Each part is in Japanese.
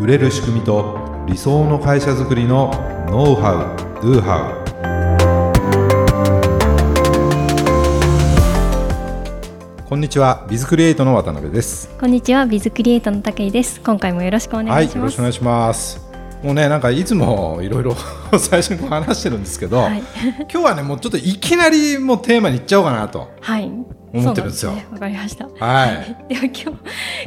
売れる仕組みと理想の会社づくりのノウハウ・ドゥハウこんにちはビズクリエイトの渡辺ですこんにちはビズクリエイトの武井です今回もよろしくお願いします、はい、よろしくお願いしますもうねなんかいつもいろいろ 最初に話してるんですけど、はい、今日はねもうちょっといきなりもうテーマにいっちゃおうかなと思ってるんですよ。わ、ね、かりました。はい。では今日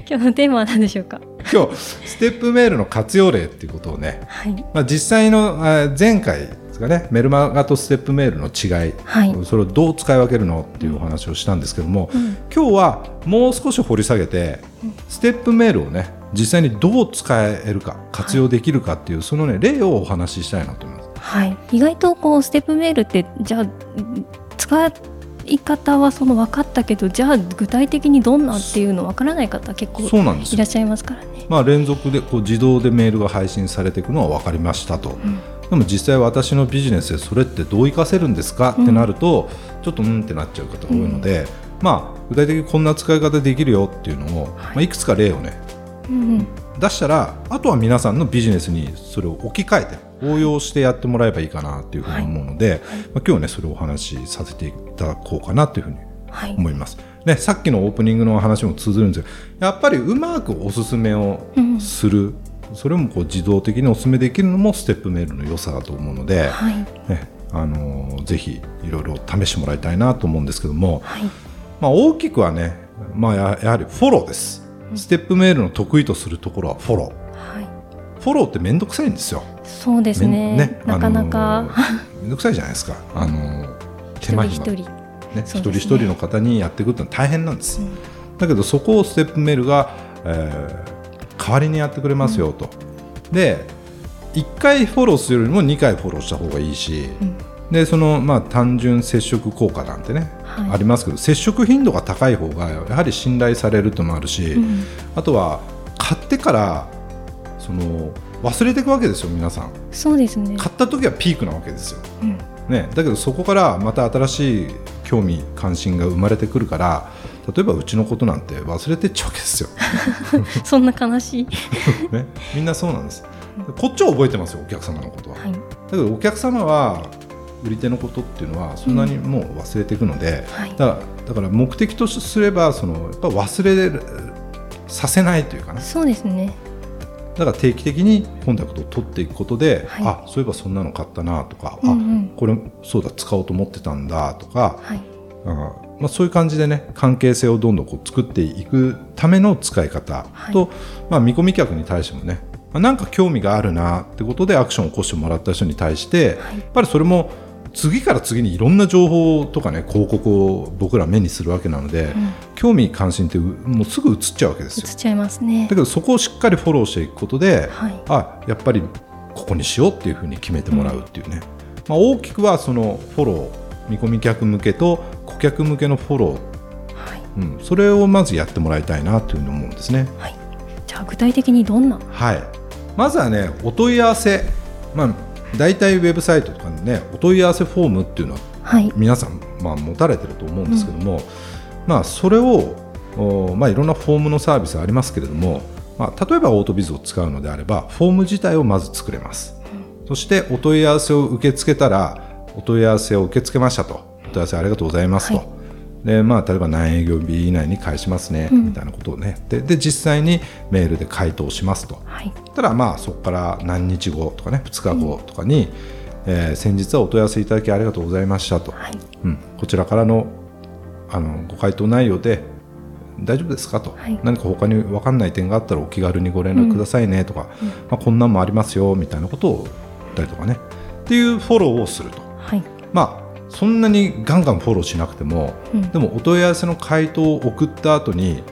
今日のテーマは何でしょうか？今日ステップメールの活用例っていうことをね、はい、まあ実際の前回ですかねメルマガとステップメールの違い、はい、それをどう使い分けるのっていうお話をしたんですけども、うん、今日はもう少し掘り下げて、ステップメールをね実際にどう使えるか活用できるかっていう、はい、そのね例をお話ししたいなと思います。はい、意外とこうステップメールってじゃあ使い方はその分かったけどじゃあ具体的にどんなっていうの分からない方結構いらっしゃいますからね。まあ、連続でこう自動でメールが配信されていくのは分かりましたと、うん、でも実際私のビジネスでそれってどう生かせるんですかってなると、ちょっとうんってなっちゃう方が多いので、うん、まあ、具体的にこんな使い方できるよっていうのを、はい。まあ、いくつか例をね、うん、出したらあとは皆さんのビジネスにそれを置き換えて応用してやってもらえばいいかなというふうに思うので、はい、まあ、今日はねそれをお話しさせていただこうかなというふうに思います。はい、ね、さっきのオープニングの話も通ずるんですけどやっぱりうまくおすすめをする、うん、それもこう自動的におすすめできるのもステップメールの良さだと思うので、はい、ねあのー、ぜひいろいろ試してもらいたいなと思うんですけども、まあ、大きくはね、まあ、やはりフォローです。ステップメールの得意とするところはフォロー。はい、フォローって面倒くさいんですよ。そうですね。ねなかなか面倒くさいじゃないですか。あの手間暇。一人ね、一人一人の方にやっていくってのは大変なんです。うん、だけどそこをステップメールが、えー、代わりにやってくれますよと。うん、で、一回フォローするよりも二回フォローした方がいいし。うん。でそのまあ単純接触効果なんてね、はい、ありますけど接触頻度が高い方がやはり信頼されるともあるし、うん、あとは買ってからその忘れていくわけですよ皆さん。そうですね。買った時はピークなわけですよ、うん、ね、だけどそこからまた新しい興味関心が生まれてくるから例えばうちのことなんて忘れてっちゃうわけですよ。そんな悲しい、ね、みんなそうなんです。こっちは覚えてますよお客様のことは、はい、だけどお客様は売り手のことっていうのはそんなにもう忘れていくので、うんはい、だからだから目的とすればそのやっぱ忘れさせないというかね。そうですねだから定期的にコンタクトを取っていくことで、はい、あそういえばそんなの買ったなとか、うんうん、あこれそうだ使おうと思ってたんだとか、はい、あまあ、そういう感じでね関係性をどんどんこう作っていくための使い方と、はい、まあ、見込み客に対してもねなんか興味があるなってことでアクションを起こしてもらった人に対して、やっぱりそれも次から次にいろんな情報とかね広告を僕ら目にするわけなので、うん、興味関心ってもうすぐ移っちゃうわけですよ。移っちゃいますね。だけどそこをしっかりフォローしていくことで、はい、あやっぱりここにしようっていうふうに決めてもらうっていうね、うん、まあ、大きくはそのフォロー見込み客向けと顧客向けのフォロー、はい、うん、それをまずやってもらいたいなというふうに思うんですね。はい、じゃあ具体的にどんな？はい。まずはねお問い合わせ、まあ大体ウェブサイトとかにねお問い合わせフォームっていうのは、はい、皆さん、まあ、持たれてると思うんですけども、うん、まあ、それをお、まあ、いろんなフォームのサービスありますけれども、まあ、例えばオートビズを使うのであればフォーム自体をまず作れます、うん、そしてお問い合わせを受け付けたらお問い合わせを受け付けましたと。お問い合わせありがとうございますと、はい。でまあ、例えば何営業日以内に返しますね、うん、みたいなことをね。でで実際にメールで回答しますと、はい、ただまあそこから何日後とかね2日後とかに、うん、えー、先日はお問い合わせいただきありがとうございましたと、はい、うん、こちらからのあのご回答内容で大丈夫ですかと、はい、何か他に分かんない点があったらお気軽にご連絡くださいねとか、うん、まあ、こんなんもありますよみたいなことを言ったりとかね。っていうフォローをすると、はい、まあそんなにガンガンフォローしなくても、うん、でもお問い合わせの回答を送った後に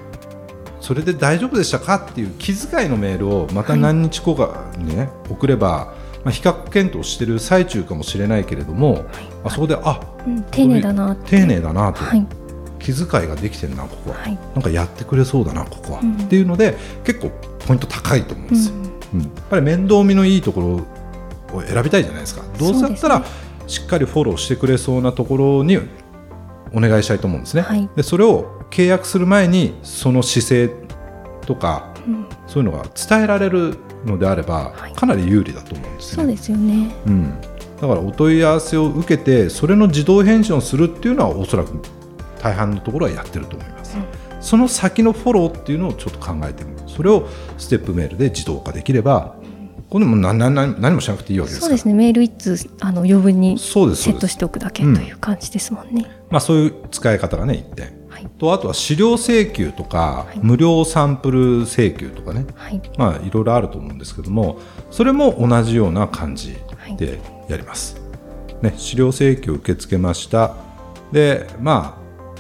それで大丈夫でしたか？っていう気遣いのメールをまた何日後かにね、はい、送れば、まあ、比較検討している最中かもしれないけれども、はい、あそこであ、うん、丁寧だな丁寧だなと、はい、気遣いができてるなここは、はい、なんかやってくれそうだなここは、うん、っていうので結構ポイント高いと思うんですよ、うん、やっぱり面倒見のいいところを選びたいじゃないですか。どうせだったら、しっかりフォローしてくれそうなところにお願いしたいと思うんですね。はい、でそれを契約する前にその姿勢とか、うん、そういうのが伝えられるのであれば、はい、かなり有利だと思うんですよね。そうですよね、うん、だからお問い合わせを受けてそれの自動返信をするっていうのはおそらく大半のところはやってると思います。うん、その先のフォローっていうのをちょっと考えてみるそれをステップメールで自動化できればこれも何何何もしなくていいわけですそうですね。メール一通あの余分にセットしておくだけという感じですもんね、うん、まあ、そういう使い方がね一点、はい、とあとは資料請求とか、はい、無料サンプル請求とかね、はい、まあいろいろあると思うんですけどもそれも同じような感じでやります、ね、資料請求受け付けました。でまあ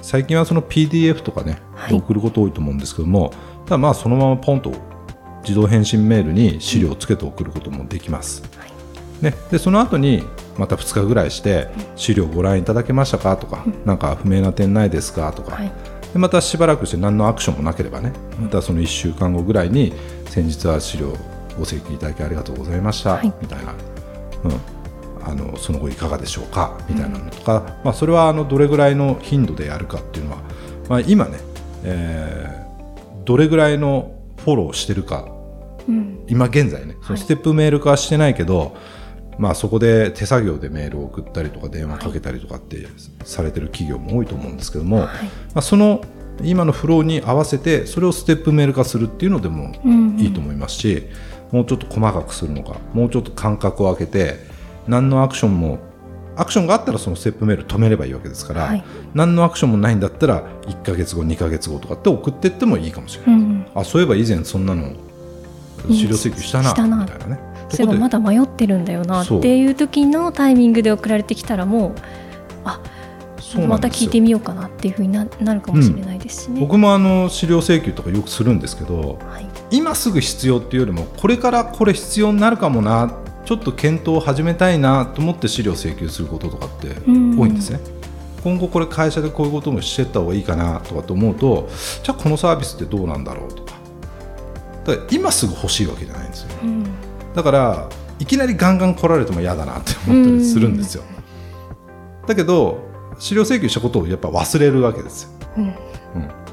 最近はその PDF とかね、送ること多いと思うんですけどもただまあそのままポンと自動返信メールに資料をつけて送ることもできます。ね、でその後にまた2日ぐらいして資料ご覧いただけましたかとか、なんか不明な点ないですかとか、でまたしばらくして何のアクションもなければねまたその1週間後ぐらいに先日は資料ご請求いただきありがとうございました、みたいな、うん、あのその後いかがでしょうか？みたいなのとか、まあ、それはあのどれぐらいの頻度でやるかっていうのは、まあ、今ね、えー、どれぐらいのフォローしてるか今現在ねそのステップメール化はしてないけど、はい、まあ、そこで手作業でメールを送ったりとか電話かけたりとかってされてる企業も多いと思うんですけども、はい、まあ、その今のフローに合わせてそれをステップメール化するっていうのでもいいと思いますし、うんうん、もうちょっと細かくするのかもうちょっと間隔を空けて何のアクションもアクションがあったらそのステップメール止めればいいわけですから、はい、何のアクションもないんだったら1か月後2か月後とかって送っていってもいいかもしれない、うん、あそういえば以前そんなの資料請求したなみたいなね。そういえばまだ迷ってるんだよなっていう時のタイミングで送られてきたらもうあまた聞いてみようかなっていうふうにななるかもしれないですしね、うん、僕もあの資料請求とかよくするんですけど、はい、今すぐ必要っていうよりもこれからこれ必要になるかもなちょっと検討を始めたいなと思って資料請求することとかって多いんですね。今後これ会社でこういうこともしてった方がいいかなとかと思うとじゃあこのサービスってどうなんだろうとか。だから今すぐ欲しいわけじゃないんですよ、うん、だからいきなりガンガン来られても嫌だなって思ったりするんですよ、だけど資料請求したことをやっぱ忘れるわけですよ、うん、うん、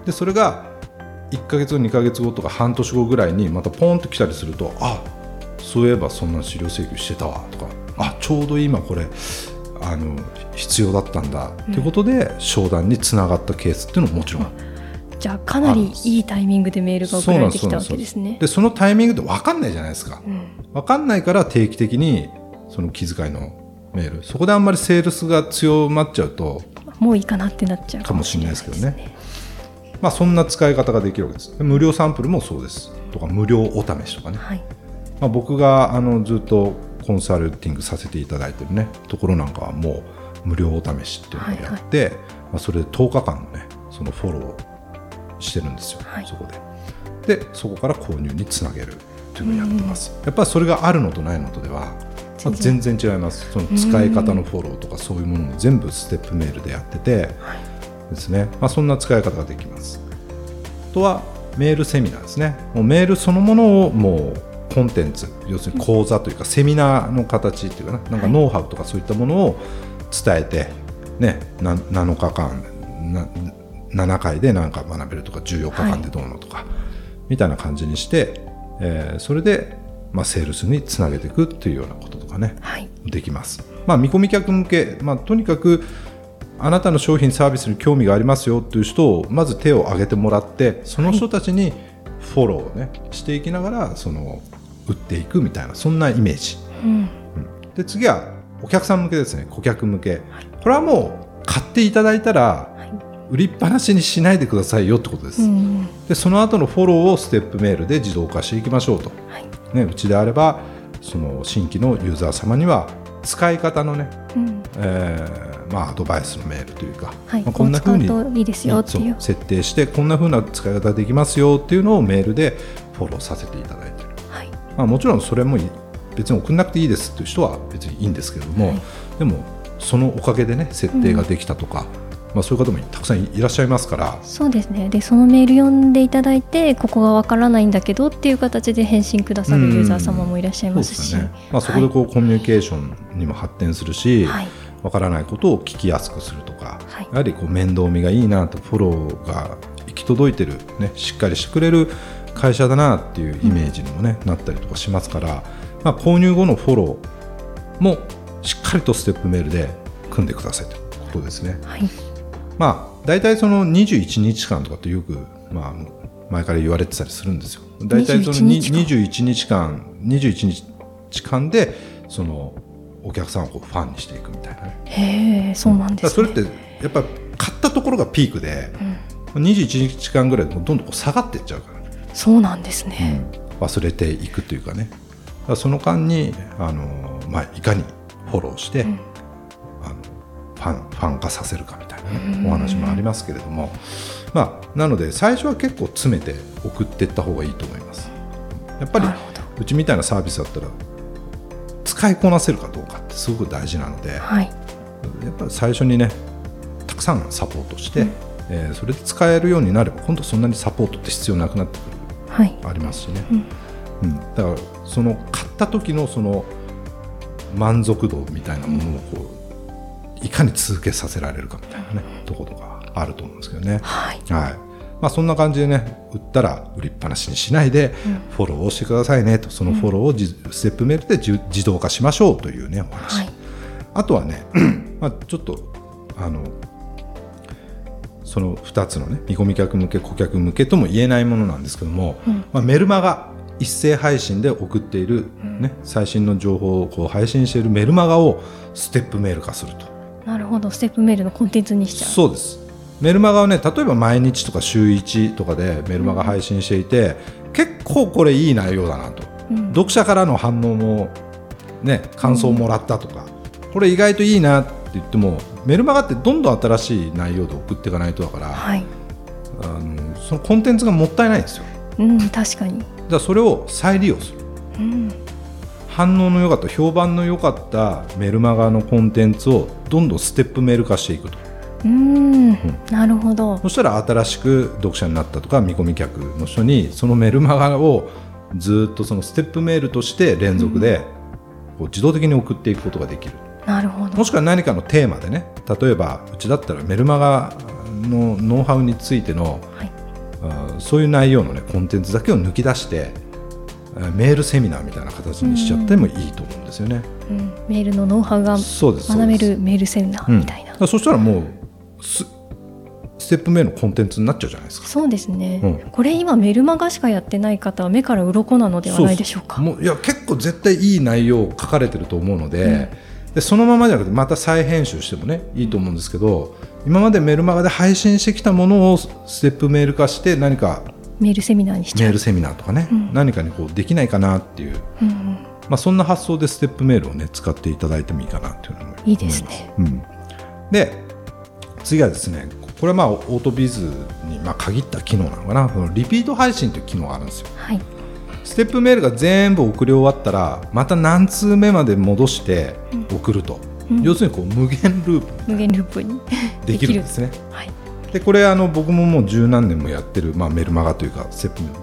でそれが1か月後2か月後とか半年後ぐらいにまたポンと来たりするとあそういえばそんな資料請求してたわとかあちょうど今これあの必要だったんだということで商談につながったケースっていうのももちろんじゃあかなりいいタイミングでメールが送られてきたわけですね。でそのタイミングって分かんないじゃないですか。うん、分かんないから定期的にその気遣いのメールそこであんまりセールスが強まっちゃうともういいかなってなっちゃうかもしれないですけどね。まあそんな使い方ができるわけです。無料サンプルもそうですとか無料お試しとかね。はい、まあ僕があのずっとコンサルティングさせていただいてるねところなんかはもう無料お試しっていうのをやって、はい。はい、まあそれで10日間のねそのフォローしてるんですよ、はい、そこで。でそこから購入につなげるというのをやってます。やっぱりそれがあるのとないのとではまあ、全然。違います。その使い方のフォローとかそういうものも全部ステップメールでやっててですね、まあ、そんな使い方ができます。あとはメールセミナーですね。もうメールそのものをもうコンテンツ要するに講座というかセミナーの形っていうかななんかノウハウとかそういったものを伝えて、ね、7日間7回で何か学べるとか14日間でどうのとか、はい、みたいな感じにして、えー、それで、まあ、セールスにつなげていくっていうようなこととかね、はい、できます。まあ、見込み客向け、まあ、とにかくあなたの商品サービスに興味がありますよという人をまず手を挙げてもらってその人たちにフォローを、ね、していきながらその売っていくみたいなそんなイメージ、うん、で次はお客さん向けですね。顧客向け。これはもう買っていただいたら売りっぱなしにしないでくださいよってことです、うん、でその後のフォローをステップメールで自動化していきましょうと、はい、ね、うちであればその新規のユーザー様には使い方のね、うん、えー、まあ、アドバイスのメールというか、はい、まあ、こんなふう。に設定してこんなふうな使い方できますよっていうのをメールでフォローさせていただいてまあ、もちろんそれも別に送らなくていいですっていう人は別にいいんですけれども、はい、でもそのおかげでね設定ができたとか、うん。まあ、そういう方もたくさんいらっしゃいますから。そうですね。でそのメール読んでいただいてここがわからないんだけどっていう形で返信くださるユーザー様もいらっしゃいますし、ね、まあ、そこでこう、はい、コミュニケーションにも発展するし、はい。わからないことを聞きやすくするとか、はい、やはりこう面倒見がいいなとフォローが行き届いてる、ね、しっかりしてくれる会社だなっていうイメージにもね、なったりとかしますから、まあ、購入後のフォローもしっかりとステップメールで組んでくださいということですね。はい、まあ大体その21日間とかってよく、まあ、前から言われてたりするんですよ。大体その21日間21日間でそのお客さんをこうファンにしていくみたいなね。へえそうなんです、ね、それってやっぱ買ったところがピークで、うん、21日間ぐらいでどんどんこう下がっていっちゃうから、ね、そうなんですね、うん、忘れていくというかね。その間にあの、まあ、いかにフォローして、うん、あのファンファン化させるかみたいな、ね、お話もありますけれども、まあ、なので最初は結構詰めて送っていった方がいいと思います。やっぱりうちみたいなサービスだったら使いこなせるかどうかってすごく大事なので、はい、やっぱり最初にねたくさんサポートして、うん、えー、それで使えるようになれば今度そんなにサポートって必要なくなってくる、はい、ありますしね、うん、うん、だからその買った時のその満足度みたいなものをこういかに続けさせられるかみたいなね、ところがあると思うんですけどね。はい、はい。まあ、そんな感じでね売ったら売りっぱなしにしないでフォローをしてくださいねと。そのフォローをステップメールで自動化しましょうというねお話、はい、あとはね、まあ、ちょっとあのその2つのね見込み客向け顧客向けとも言えないものなんですけども、うん、まあ、メルマガ一斉配信で送っている、ね、最新の情報をこう配信しているメルマガをステップメール化すると。なるほど。ステップメールのコンテンツにしちゃう。そうです。メルマガはね例えば毎日とか週1とかでメルマガ配信していて、うん、結構これいい内容だなと、うん、読者からの反応もね感想をもらったとか、うん、これ意外といいなって言ってもメルマガってどんどん新しい内容で送っていかないとだから、はい、あのそのコンテンツがもったいないんですよ。うん、確かに。だそれを再利用する、うん、反応の良かった評判の良かったメルマガのコンテンツをどんどんステップメール化していくと。うん、なるほど。そしたら新しく読者になったとか見込み客の人にそのメルマガをずっとそのステップメールとして連続でこう自動的に送っていくことができる、なるほどもしくは何かのテーマでね例えばうちだったらメルマガのノウハウについての、はいそういう内容の、ね、コンテンツだけを抜き出してメールセミナーみたいな形にしちゃってもいいと思うんですよね。うん、メールのノウハウが学べるメールセミナーみたいな。うん、そしたらもうスステップメールのコンテンツになっちゃうじゃないですか。そうですね。うん、これ今メルマガしかやってない方は目から鱗なのではないでしょうか。もういや結構絶対いい内容書かれてると思うので、でそのままじゃなくてまた再編集してもねいいと思うんですけど。今までメルマガで配信してきたものをステップメール化して何かメールセミナーにしメールセミナーとかね、うん、何かにこうできないかなっていう、うんうん、まあ、そんな発想でステップメールをね使っていただいてもいいかなっていうのもいいですね、うん、で次はですねこれはまあオートビズにまあ限った機能なのかな。リピート配信という機能があるんですよ、はい、ステップメールが全部送り終わったらまた何通目まで戻して送ると、要するにこう無限ループ。無限ループにできるんですね。はい、でこれあの僕ももう十何年もやってる、まあ、メルマガというか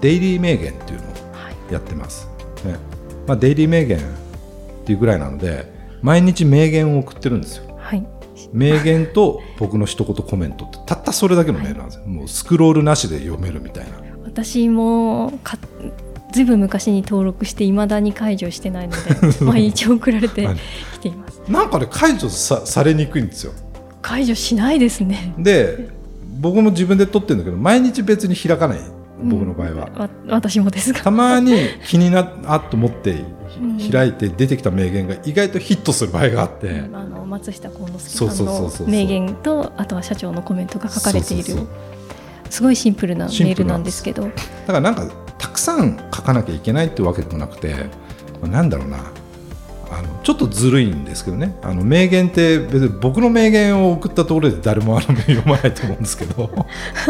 デイリー名言っていうのをやってます。はい、ね。まあ、デイリー名言っていうぐらいなので毎日名言を送ってるんですよ。はい、名言と僕の一言コメントってたったそれだけのメールなんですよ、はい、もうスクロールなしで読めるみたいな。私もかずいぶん昔に登録していまだに解除してないので 毎日送られてきています。なんかね解除さされにくいんですよ。解除しないですね。で僕も自分で撮ってるんだけど毎日別に開かない僕の場合は、うん、私もですたまに気になあと思って開いて出てきた名言が意外とヒットする場合があって、うん、あの松下幸之助さんの名言とあとは社長のコメントが書かれている。すごいシンプルなメールなんですけど。だからなんかたくさん書かなきゃいけないってわけでもなくてなんだろうな。あのちょっとずるいんですけどね。あの名言って別に僕の名言を送ったところで誰もあの読まないと思うんですけど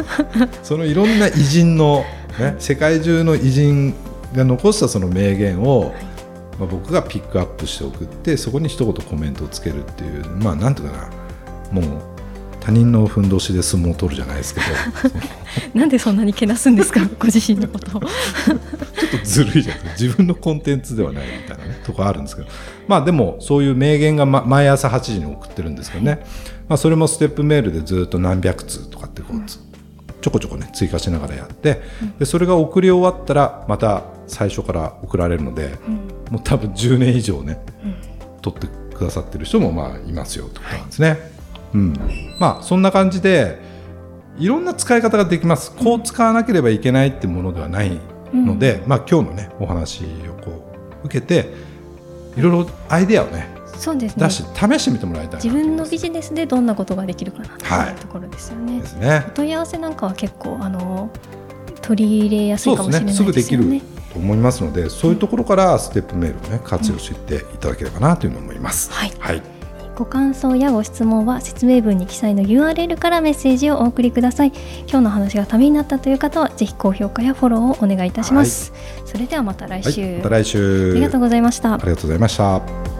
そのいろんな偉人の、ね、世界中の偉人が残したその名言を、まあ、僕がピックアップして送ってそこに一言コメントをつけるっていうまあなんていうかな。もう他人のふんどしで相撲を取るじゃないですけど。なんでそんなにけなすんですか？ご自身のことを。ちょっとずるいじゃないですか。自分のコンテンツではないみたいなねとこあるんですけど。まあでもそういう名言が、ま、毎朝8時に送ってるんですけどね、まあ、それもステップメールでずっと何百通とかってこう、ちょこちょこね追加しながらやって、でそれが送り終わったらまた最初から送られるので、もう多分10年以上ね、取ってくださってる人もまあいますよということなんですね。はい、うん、まあそんな感じでいろんな使い方ができます。こう使わなければいけないってものではないので、うん、まあ今日のねお話をこう受けていろいろアイデアをねそうですね、出し試してみてもらいたい自分のビジネスでどんなことができるかなというところですよね。はい、ですね。お問い合わせなんかは結構あの取り入れやすいかもしれないですよね。すぐできると思いますので、そういうところからステップメールをね活用していただければなというのを思います。はい。はいご感想やご質問は説明文に記載の URL からメッセージをお送りください。今日の話がためになったという方はぜひ高評価やフォローをお願いいたします、はい、それではまた来週、はい、また来週。ありがとうございました。ありがとうございました